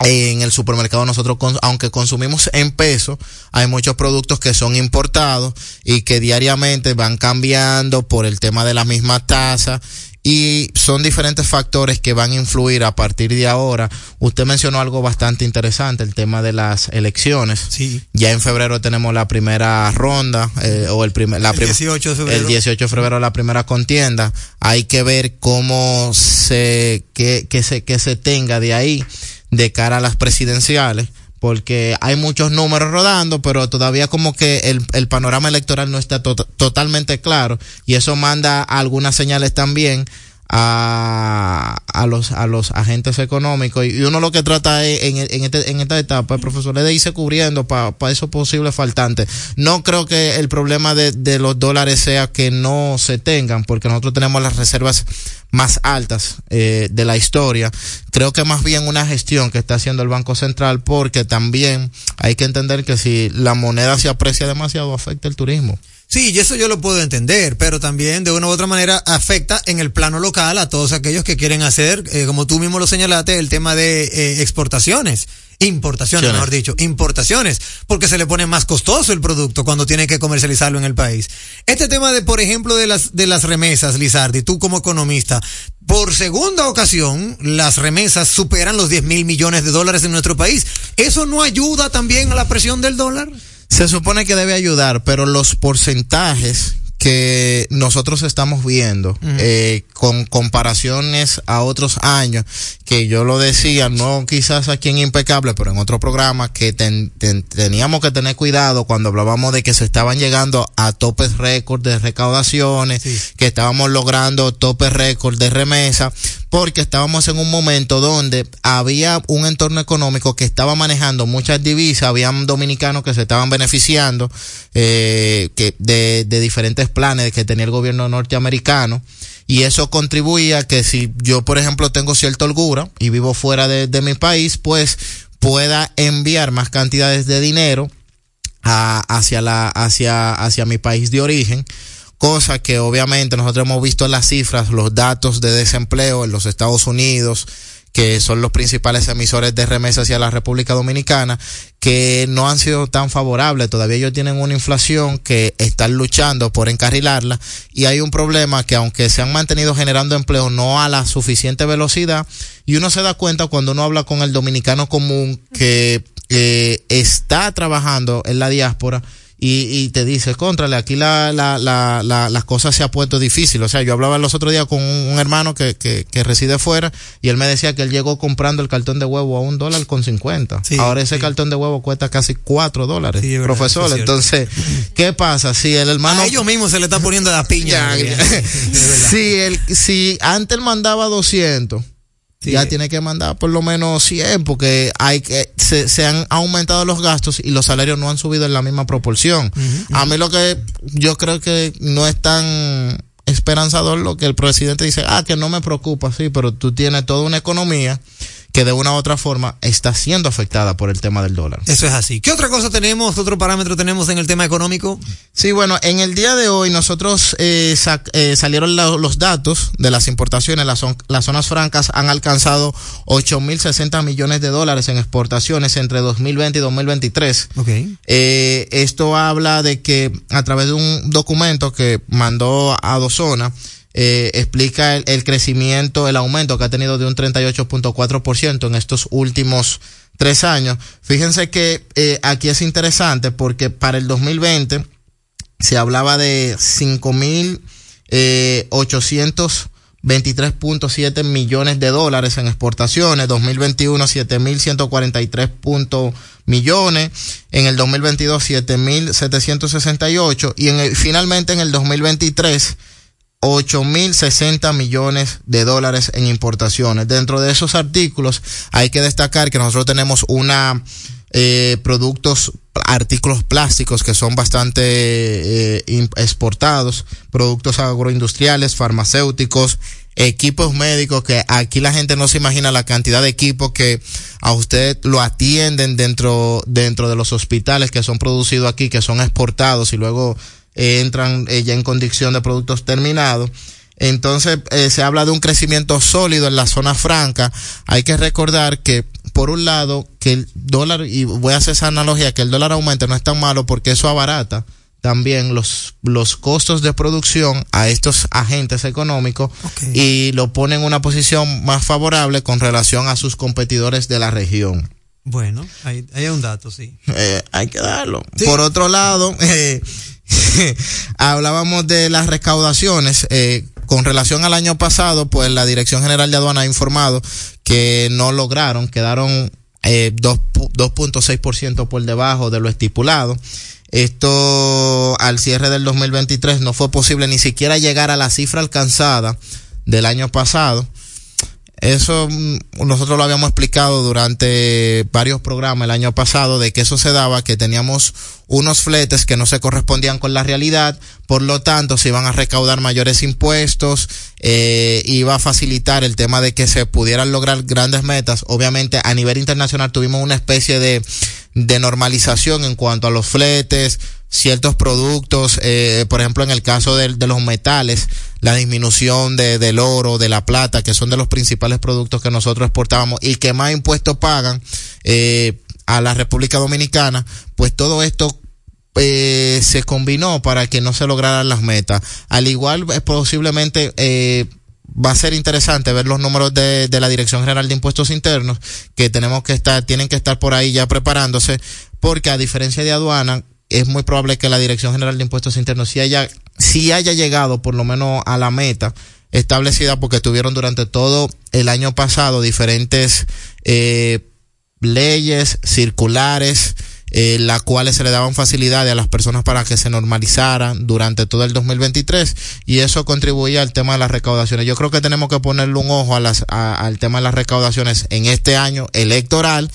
en el supermercado nosotros, aunque consumimos en peso, hay muchos productos que son importados y que diariamente van cambiando por el tema de la misma tasa y son diferentes factores que van a influir a partir de ahora. Usted mencionó algo bastante interesante, el tema de las elecciones. Sí. Ya en febrero tenemos la primera ronda eh, o el primer la El prim- 18 de febrero. el 18 de febrero la primera contienda. Hay que ver cómo se que, que se que se tenga de ahí de cara a las presidenciales porque hay muchos números rodando, pero todavía como que el, el panorama electoral no está to- totalmente claro y eso manda algunas señales también a, a los a los agentes económicos y uno lo que trata es, en, en, este- en esta etapa, el profesor, es de irse cubriendo para esos posibles faltantes. No creo que el problema de, de los dólares sea que no se tengan, porque nosotros tenemos las reservas más altas eh, de la historia. Creo que más bien una gestión que está haciendo el Banco Central, porque también hay que entender que si la moneda se aprecia demasiado, afecta el turismo. Sí, y eso yo lo puedo entender, pero también de una u otra manera afecta en el plano local a todos aquellos que quieren hacer, eh, como tú mismo lo señalaste, el tema de eh, exportaciones. Importaciones, Ciones. mejor dicho, importaciones, porque se le pone más costoso el producto cuando tiene que comercializarlo en el país. Este tema de, por ejemplo, de las, de las remesas, Lizardi, tú como economista, por segunda ocasión, las remesas superan los 10 mil millones de dólares en nuestro país. ¿Eso no ayuda también a la presión del dólar? Se supone que debe ayudar, pero los porcentajes que nosotros estamos viendo eh, con comparaciones a otros años, que yo lo decía, no quizás aquí en Impecable, pero en otro programa, que ten- ten- teníamos que tener cuidado cuando hablábamos de que se estaban llegando a topes récord de recaudaciones, que estábamos logrando topes récord de remesa, porque estábamos en un momento donde había un entorno económico que estaba manejando muchas divisas, habían dominicanos que se estaban beneficiando eh, de, diferentes planes que tenía el gobierno norteamericano y eso contribuía que si yo por ejemplo tengo cierta holgura y vivo fuera de, mi país pues pueda enviar más cantidades de dinero hacia mi país de origen cosa que obviamente nosotros hemos visto las cifras los datos de desempleo en los Estados Unidos que son los principales emisores de remesas hacia la República Dominicana, que no han sido tan favorables. Todavía ellos tienen una inflación que están luchando por encarrilarla y hay un problema que aunque se han mantenido generando empleo, no a la suficiente velocidad. Y uno se da cuenta cuando uno habla con el dominicano común que eh, está trabajando en la diáspora y, y te dice, contrale, aquí la, la, la, la, las cosas se ha puesto difícil. O sea, yo hablaba los otros días con un, un hermano que, que, que, reside fuera y él me decía que él llegó comprando el cartón de huevo a un dólar con cincuenta. Sí, Ahora ese sí. cartón de huevo cuesta casi cuatro dólares, Sí, profesor. Entonces, ¿qué pasa? Si el hermano... A ellos mismos se le está poniendo la piña. si, el, si antes él mandaba 200, ya tiene que mandar por lo menos 100 porque hay que se, se han aumentado los gastos y los salarios no han subido en la misma proporción. A mí lo que yo creo que no es tan esperanzador lo que el presidente dice, ah, que no me preocupa, sí, pero tú tienes toda una economía que de una u otra forma está siendo afectada por el tema del dólar. Eso es así. ¿Qué otra cosa tenemos? ¿Qué otro parámetro tenemos en el tema económico? Sí, bueno, en el día de hoy nosotros eh, eh, salieron la- los datos de las importaciones. Las, zon- las zonas francas han alcanzado 8.060 millones de dólares en exportaciones entre 2020 y 2023. Ok. Eh, esto habla de que a través de un documento que mandó a Dozona, eh, explica el, crecimiento, el aumento que ha tenido de un 38.4% en estos últimos tres años. Fíjense que eh, aquí es interesante porque para el 2020 se hablaba de 5.823.7 millones de dólares en exportaciones, 2021 7.143 punto millones, en el 2022 7.768 y en el, finalmente en el 2023 8.060 millones de dólares en importaciones. Dentro de esos artículos hay que destacar que nosotros tenemos una eh, productos, artículos plásticos que son bastante eh, exportados, productos agroindustriales, farmacéuticos, equipos médicos, que aquí la gente no se imagina la cantidad de equipos que a usted lo atienden dentro, dentro de los hospitales que son producidos aquí, que son exportados y luego eh, entran eh, ya en condición de productos terminados. Entonces, eh, se habla de un crecimiento sólido en la zona franca. Hay que recordar que, por un lado, que el dólar, y voy a hacer esa analogía, que el dólar aumente no es tan malo porque eso abarata también los, los costos de producción a estos agentes económicos y lo pone en una posición más favorable con relación a sus competidores de la región. Bueno, ahí, ahí hay un dato, sí. Eh, hay que darlo. Por otro lado, eh, hablábamos de las recaudaciones. Eh, con relación al año pasado, pues la Dirección General de Aduana ha informado que no lograron, quedaron eh, dos pu- 2.6% por debajo de lo estipulado. Esto al cierre del 2023 no fue posible ni siquiera llegar a la cifra alcanzada del año pasado. Eso mm, nosotros lo habíamos explicado durante varios programas el año pasado de que eso se daba, que teníamos unos fletes que no se correspondían con la realidad, por lo tanto se iban a recaudar mayores impuestos, eh, iba a facilitar el tema de que se pudieran lograr grandes metas. Obviamente a nivel internacional tuvimos una especie de, de normalización en cuanto a los fletes, ciertos productos, eh, por ejemplo en el caso de, de los metales, la disminución de, del oro, de la plata, que son de los principales productos que nosotros exportábamos y que más impuestos pagan eh, a la República Dominicana, pues todo esto eh, se combinó para que no se lograran las metas. Al igual, eh, posiblemente eh, va a ser interesante ver los números de, de la Dirección General de Impuestos Internos, que tenemos que estar, tienen que estar por ahí ya preparándose, porque a diferencia de aduana, es muy probable que la Dirección General de Impuestos Internos sí haya, haya llegado por lo menos a la meta establecida porque tuvieron durante todo el año pasado diferentes eh, leyes circulares eh, las cuales se le daban facilidades a las personas para que se normalizaran durante todo el 2023 y eso contribuía al tema de las recaudaciones. Yo creo que tenemos que ponerle un ojo a las, a- al tema de las recaudaciones en este año electoral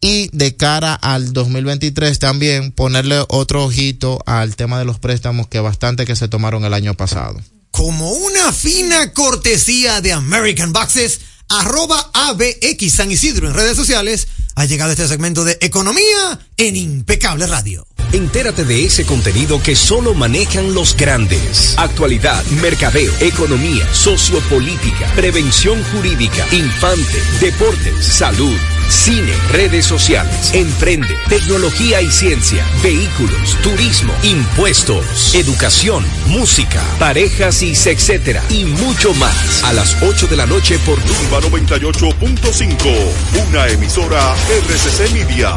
y de cara al 2023 también ponerle otro ojito al tema de los préstamos que bastante que se tomaron el año pasado. Como una fina cortesía de American Boxes, arroba ABX San Isidro en redes sociales, ha llegado este segmento de Economía en Impecable Radio. Entérate de ese contenido que solo manejan los grandes. Actualidad, mercadeo, economía, sociopolítica, prevención jurídica, infante, deportes, salud cine, redes sociales, emprende, tecnología y ciencia, vehículos, turismo, impuestos, educación, música, parejas y etcétera y mucho más. A las 8 de la noche por Turba 98.5, una emisora RCC Media.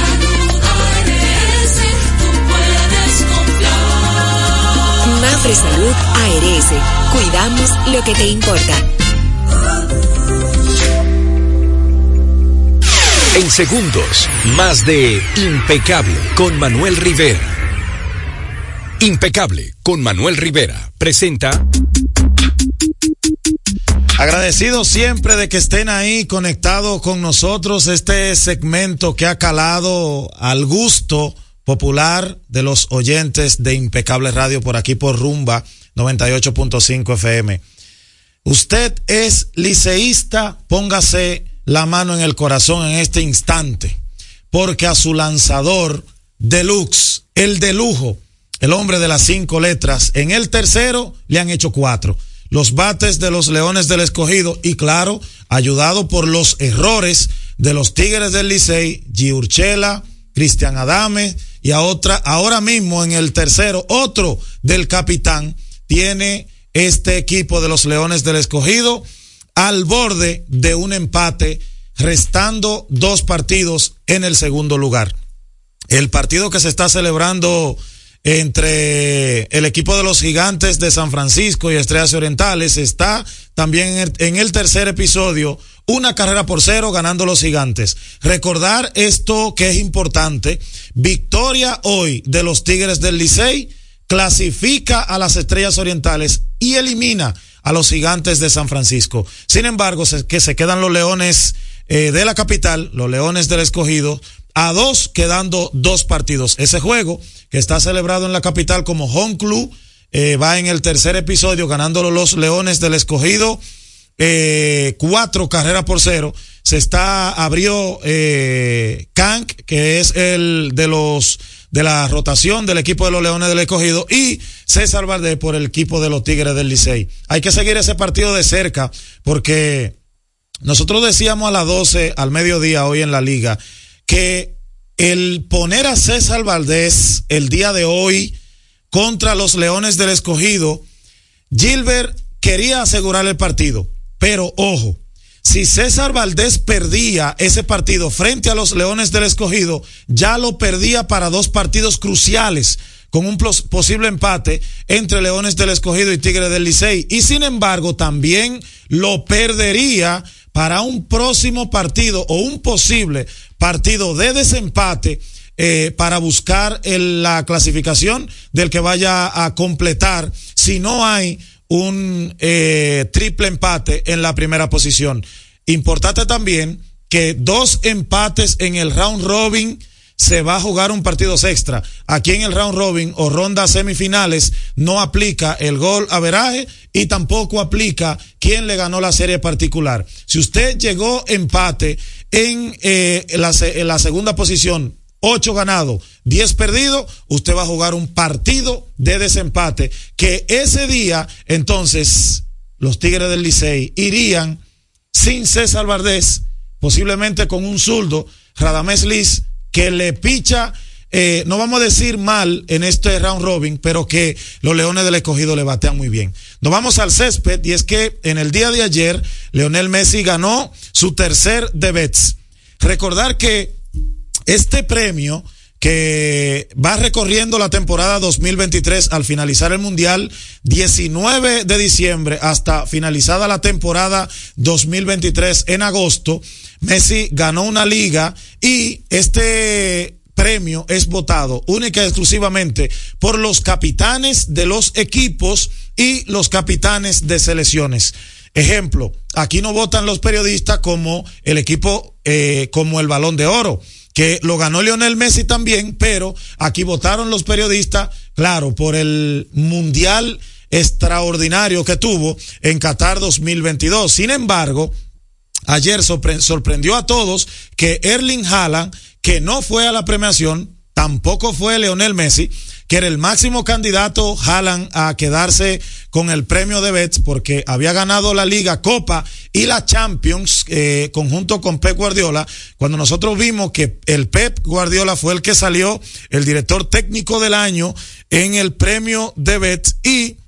Salud ARS, cuidamos lo que te importa. En segundos, más de Impecable con Manuel Rivera. Impecable con Manuel Rivera presenta Agradecido siempre de que estén ahí conectados con nosotros este segmento que ha calado al gusto popular de los oyentes de Impecable Radio por aquí por Rumba 98.5 FM. Usted es liceísta, póngase la mano en el corazón en este instante, porque a su lanzador deluxe, el de lujo, el hombre de las cinco letras, en el tercero le han hecho cuatro. Los bates de los Leones del Escogido y claro, ayudado por los errores de los Tigres del Licey, Giurchela, Cristian Adame y a otra, ahora mismo en el tercero, otro del capitán, tiene este equipo de los Leones del Escogido al borde de un empate, restando dos partidos en el segundo lugar. El partido que se está celebrando entre el equipo de los gigantes de San Francisco y Estrellas Orientales está también en el, tercer episodio, una carrera por cero ganando los gigantes. Recordar esto que es importante, victoria hoy de los Tigres del Licey, clasifica a las Estrellas Orientales y elimina a los gigantes de San Francisco. Sin embargo, que se quedan los leones eh, de la capital, los leones del escogido, a dos, quedando dos partidos. Ese juego que está celebrado en la capital como Home Club, eh, va en el tercer episodio ganándolo los leones del escogido, eh, cuatro carreras por cero. Se está, abrió eh, Kank, que es el de los de la rotación del equipo de los Leones del Escogido y César Valdés por el equipo de los Tigres del Licey. Hay que seguir ese partido de cerca porque nosotros decíamos a las 12 al mediodía hoy en la liga que el poner a César Valdés el día de hoy contra los Leones del Escogido, Gilbert quería asegurar el partido, pero ojo, si César Valdés perdía ese partido frente a los Leones del Escogido, ya lo perdía para dos partidos cruciales con un pos- posible empate entre Leones del Escogido y Tigre del Licey. Y sin embargo, también lo perdería para un próximo partido o un posible partido de desempate eh, para buscar el- la clasificación del que vaya a completar si no hay un eh, triple empate en la primera posición. Importante también que dos empates en el round robin se va a jugar un partido extra. Aquí en el round robin o ronda semifinales no aplica el gol averaje y tampoco aplica quién le ganó la serie particular. Si usted llegó empate en, eh, la, en la segunda posición, ocho ganados, 10 perdidos, usted va a jugar un partido de desempate que ese día, entonces, los Tigres del Licey irían sin César Vardés, posiblemente con un zurdo, Radamés Liz, que le picha, eh, no vamos a decir mal en este round robin, pero que los Leones del Escogido le batean muy bien. Nos vamos al césped y es que en el día de ayer, Leonel Messi ganó su tercer de Bets. Recordar que este premio que va recorriendo la temporada 2023 al finalizar el Mundial 19 de diciembre hasta finalizada la temporada 2023 en agosto, Messi ganó una liga y este premio es votado única y exclusivamente por los capitanes de los equipos y los capitanes de selecciones. Ejemplo, aquí no votan los periodistas como el equipo, eh, como el balón de oro que lo ganó Lionel Messi también, pero aquí votaron los periodistas, claro, por el mundial extraordinario que tuvo en Qatar 2022. Sin embargo, ayer sorpre sorprendió a todos que Erling Haaland, que no fue a la premiación, tampoco fue Leonel Messi, que era el máximo candidato Haaland a quedarse con el premio de Betts porque había ganado la Liga Copa y la Champions eh, conjunto con Pep Guardiola. Cuando nosotros vimos que el Pep Guardiola fue el que salió el director técnico del año en el premio de Betts y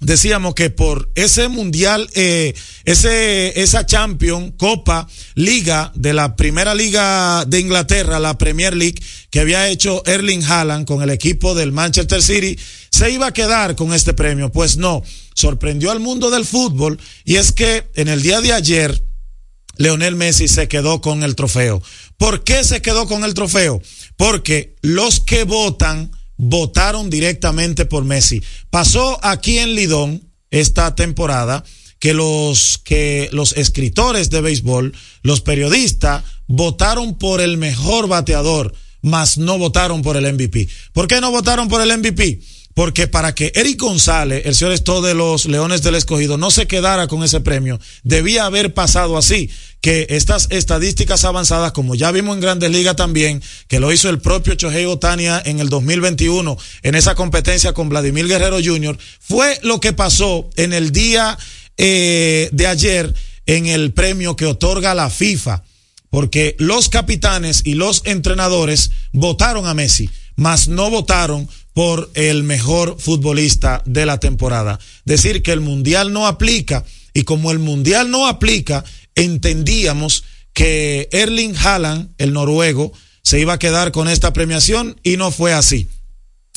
decíamos que por ese mundial, eh, ese, esa Champion, Copa, Liga de la primera liga de Inglaterra, la Premier League, que había hecho Erling Haaland con el equipo del Manchester City, se iba a quedar con este premio. Pues no, sorprendió al mundo del fútbol y es que en el día de ayer, Leonel Messi se quedó con el trofeo. ¿Por qué se quedó con el trofeo? Porque los que votan, votaron directamente por Messi. Pasó aquí en Lidón esta temporada que los que los escritores de béisbol, los periodistas votaron por el mejor bateador, mas no votaron por el MVP. ¿Por qué no votaron por el MVP? Porque para que Eric González, el señor esto de los Leones del Escogido, no se quedara con ese premio, debía haber pasado así, que estas estadísticas avanzadas, como ya vimos en Grandes Ligas también, que lo hizo el propio Chohei Otania en el 2021, en esa competencia con Vladimir Guerrero Jr., fue lo que pasó en el día eh, de ayer en el premio que otorga la FIFA, porque los capitanes y los entrenadores votaron a Messi, mas no votaron por el mejor futbolista de la temporada. Decir que el mundial no aplica y como el mundial no aplica, entendíamos que Erling Haaland, el noruego, se iba a quedar con esta premiación y no fue así.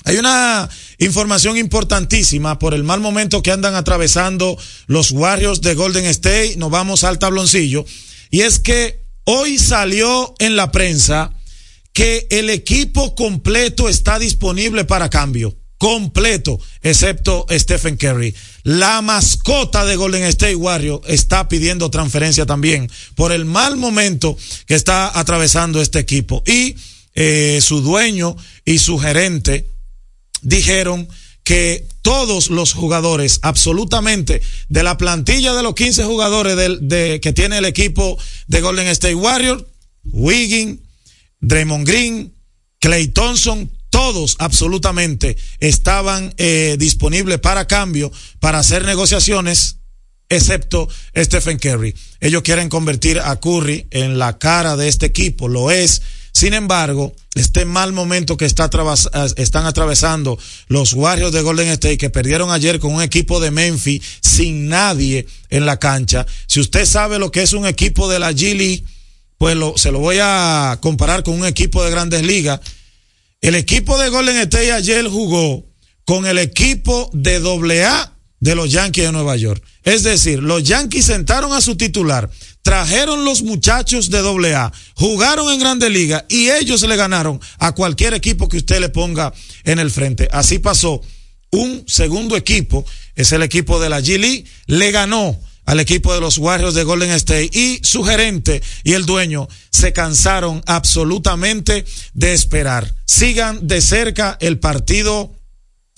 Hay una información importantísima por el mal momento que andan atravesando los Warriors de Golden State. Nos vamos al tabloncillo. Y es que hoy salió en la prensa que el equipo completo está disponible para cambio. Completo, excepto Stephen Curry. La mascota de Golden State Warriors está pidiendo transferencia también por el mal momento que está atravesando este equipo. Y eh, su dueño y su gerente dijeron que todos los jugadores, absolutamente, de la plantilla de los 15 jugadores de, que tiene el equipo de Golden State Warriors, Wiggins, Draymond Green, Clay Thompson, todos absolutamente estaban eh, disponibles para cambio, para hacer negociaciones, excepto Stephen Curry. Ellos quieren convertir a Curry en la cara de este equipo, lo es. Sin embargo, este mal momento que está están atravesando los Warriors de Golden State, que perdieron ayer con un equipo de Memphis sin nadie en la cancha. Si usted sabe lo que es un equipo de la G League, pues se lo voy a comparar con un equipo de grandes ligas. El equipo de Golden State ayer jugó con el equipo de AA de los Yankees de Nueva York. Es decir, los Yankees sentaron a su titular, trajeron los muchachos de AA, jugaron en Grande Liga y ellos le ganaron a cualquier equipo que usted le ponga en el frente. Así pasó. Un segundo equipo, es el equipo de la G League, le ganó al equipo de los Warriors de Golden State y su gerente y el dueño se cansaron absolutamente de esperar. Sigan de cerca el partido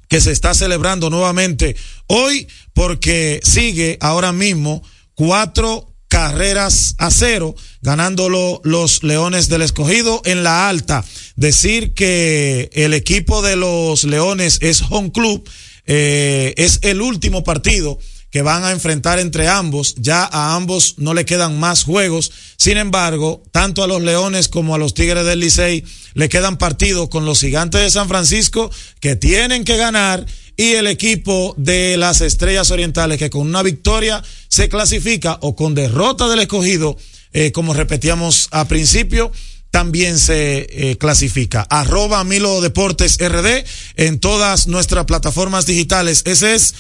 que se está celebrando nuevamente hoy porque sigue ahora mismo cuatro carreras a cero, ganándolo los Leones del Escogido en la alta. Decir que el equipo de los Leones es home club, eh, es el último partido que van a enfrentar entre ambos. Ya a ambos no le quedan más juegos. Sin embargo, tanto a los Leones como a los Tigres del Licey le quedan partidos con los Gigantes de San Francisco que tienen que ganar y el equipo de las Estrellas Orientales que con una victoria se clasifica o con derrota del escogido, eh, como repetíamos a principio, también se eh, clasifica. Arroba Milo Deportes RD en todas nuestras plataformas digitales. Ese es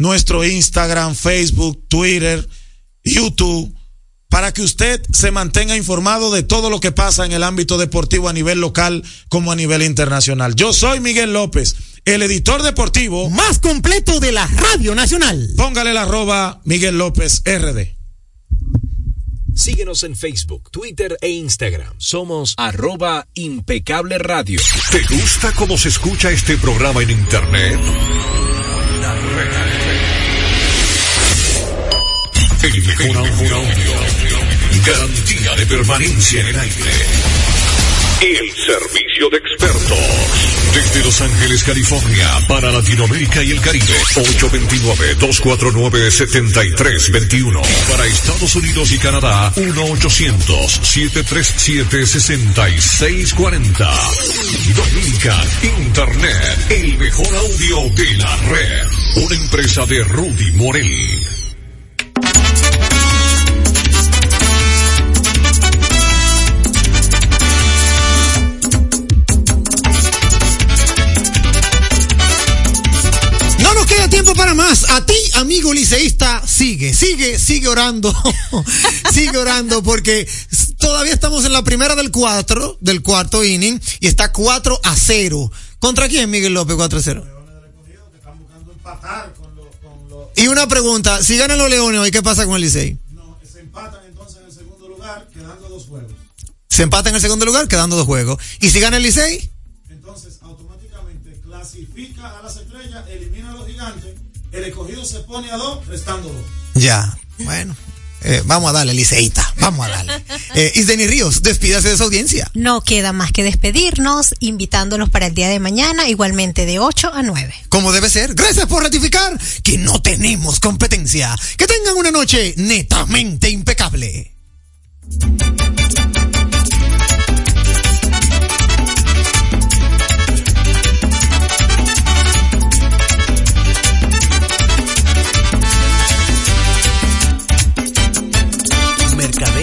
nuestro Instagram, Facebook, Twitter, YouTube, para que usted se mantenga informado de todo lo que pasa en el ámbito deportivo a nivel local como a nivel internacional. Yo soy Miguel López, el editor deportivo más completo de la Radio Nacional. Póngale la arroba Miguel López RD. Síguenos en Facebook, Twitter e Instagram. Somos arroba impecable radio. ¿Te gusta cómo se escucha este programa en Internet? El mejor audio. Garantía de permanencia en el aire. El servicio de expertos. Desde Los Ángeles, California, para Latinoamérica y el Caribe. 829-249-7321. Para Estados Unidos y Canadá, 1-800-737-6640. Dominica Internet, el mejor audio de la red. Una empresa de Rudy Morel. Para más. A ti, amigo liceísta, sigue, sigue, sigue orando. sigue orando porque todavía estamos en la primera del cuatro, del cuarto inning, y está 4 a 0. ¿Contra quién, Miguel López, 4 a 0? Y una pregunta, si ganan los Leones hoy, ¿qué pasa con el Licey? No, se empatan entonces en el segundo lugar, quedando dos juegos. Se empatan en el segundo lugar, quedando dos juegos. ¿Y si gana el Licey? El escogido se pone a dos, restando dos. Ya, bueno. Eh, vamos a darle, Liceita, vamos a darle. Eh, Isdeni Ríos, despídase de su audiencia. No queda más que despedirnos, invitándolos para el día de mañana, igualmente de 8 a 9. Como debe ser, gracias por ratificar que no tenemos competencia. Que tengan una noche netamente impecable.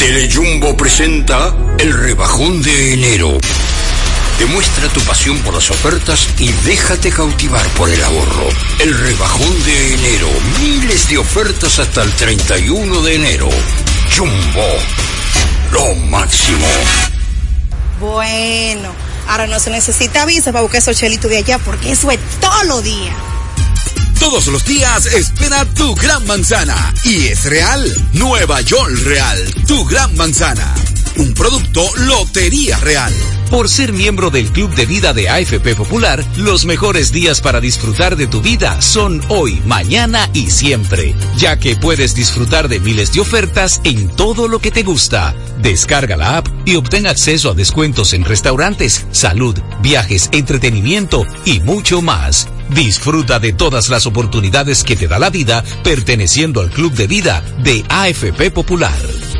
Telejumbo presenta el rebajón de enero. Demuestra tu pasión por las ofertas y déjate cautivar por el ahorro. El rebajón de enero. Miles de ofertas hasta el 31 de enero. Jumbo. Lo máximo. Bueno. Ahora no se necesita visa para buscar esos chelitos de allá porque eso es todo lo día. Todos los días espera tu gran manzana. Y es real. Nueva York Real. Tu gran manzana. Un producto Lotería Real. Por ser miembro del Club de Vida de AFP Popular, los mejores días para disfrutar de tu vida son hoy, mañana y siempre, ya que puedes disfrutar de miles de ofertas en todo lo que te gusta. Descarga la app y obtén acceso a descuentos en restaurantes, salud, viajes, entretenimiento y mucho más. Disfruta de todas las oportunidades que te da la vida perteneciendo al Club de Vida de AFP Popular.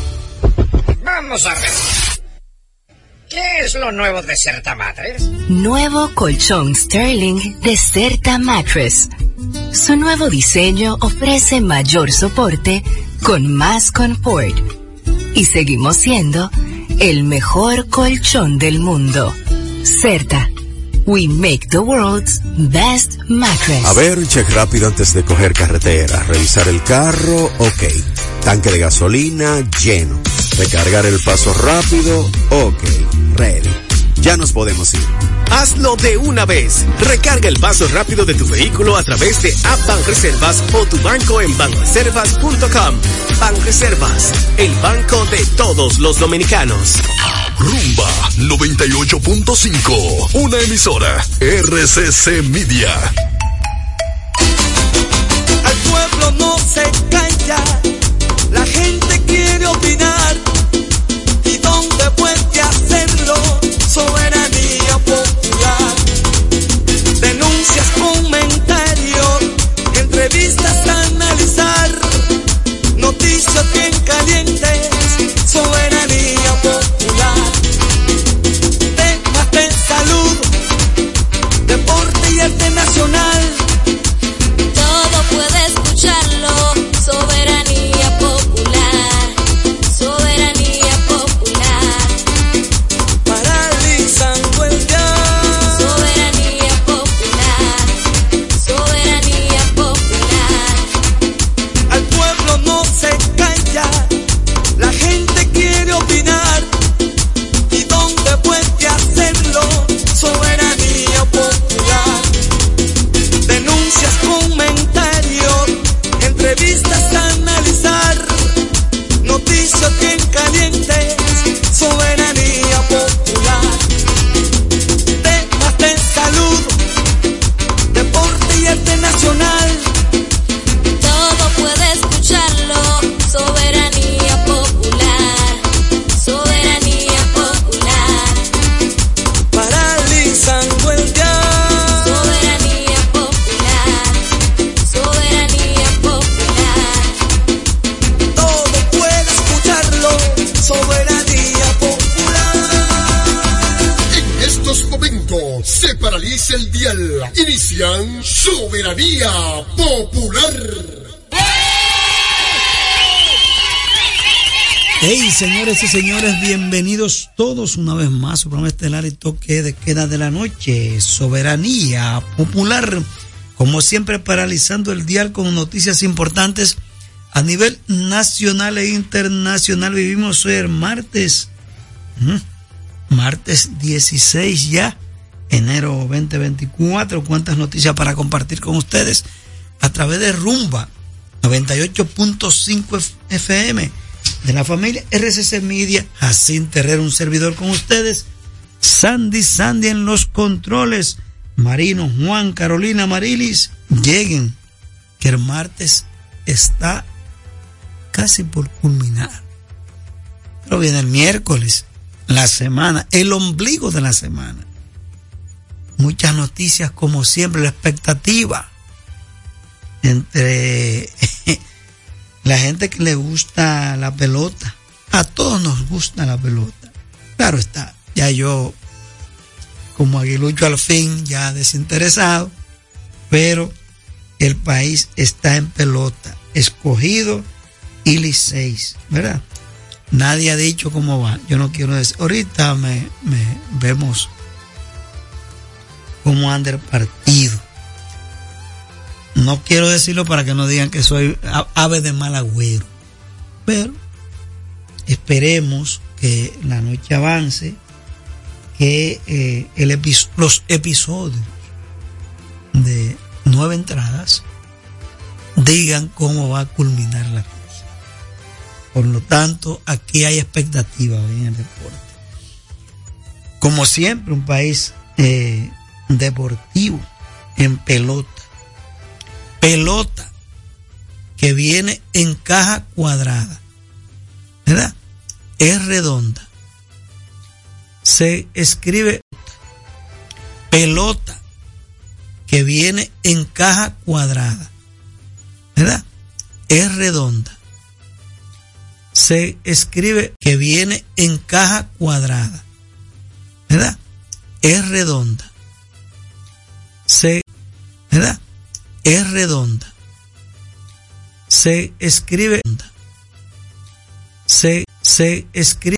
Vamos a ver. ¿Qué es lo nuevo de Certa Mattress? Nuevo colchón Sterling de Certa Mattress. Su nuevo diseño ofrece mayor soporte con más confort. Y seguimos siendo el mejor colchón del mundo. Certa. We make the world's best mattress. A ver, un check rápido antes de coger carretera. Revisar el carro, ok. Tanque de gasolina, lleno. Recargar el paso rápido, ok. Ready. Ya nos podemos ir. Hazlo de una vez. Recarga el paso rápido de tu vehículo a través de App Reservas o tu banco en banreservas.com. Banreservas, el banco de todos los dominicanos. Rumba 98.5, una emisora RCC Media. Al pueblo no se calla, la gente quiere opinar. ¿Y dónde puede hacerlo? Soberanía popular. Denuncias, comentarios, entrevistas estelar y toque de queda de la noche, Soberanía Popular, Como siempre, paralizando el dial con noticias importantes a nivel nacional e internacional. Vivimos hoy el martes, martes 16 ya, enero 2024. ¿Cuántas noticias para compartir con ustedes? A través de Rumba 98.5 FM de la familia RCC Media, Jacín Terrero, un servidor con ustedes, Sandy Sandy en los controles, Marino, Juan, Carolina, Marilis, lleguen, que el martes está casi por culminar. Pero viene el miércoles, la semana, el ombligo de la semana. Muchas noticias, como siempre, la expectativa entre la gente que le gusta la pelota. A todos nos gusta la pelota. Claro está, ya yo como aguilucho al fin ya desinteresado, pero el país está en pelota, escogido y liceis, ¿verdad? Nadie ha dicho cómo va. Yo no quiero decir. Ahorita me, me vemos cómo anda el partido. No quiero decirlo para que no digan que soy ave de mal agüero. Pero esperemos que la noche avance, que eh, los episodios de nueve entradas digan cómo va a culminar la cosa. Por lo tanto, aquí hay expectativa en el deporte. Como siempre, un país eh, deportivo en pelota. Pelota que viene en caja cuadrada. ¿Verdad? Es redonda. Se escribe pelota que viene en caja cuadrada. ¿Verdad? Es redonda. Se escribe que viene en caja cuadrada. ¿Verdad? Es redonda. Se, ¿verdad? Es redonda. Se escribe, se, se escribe,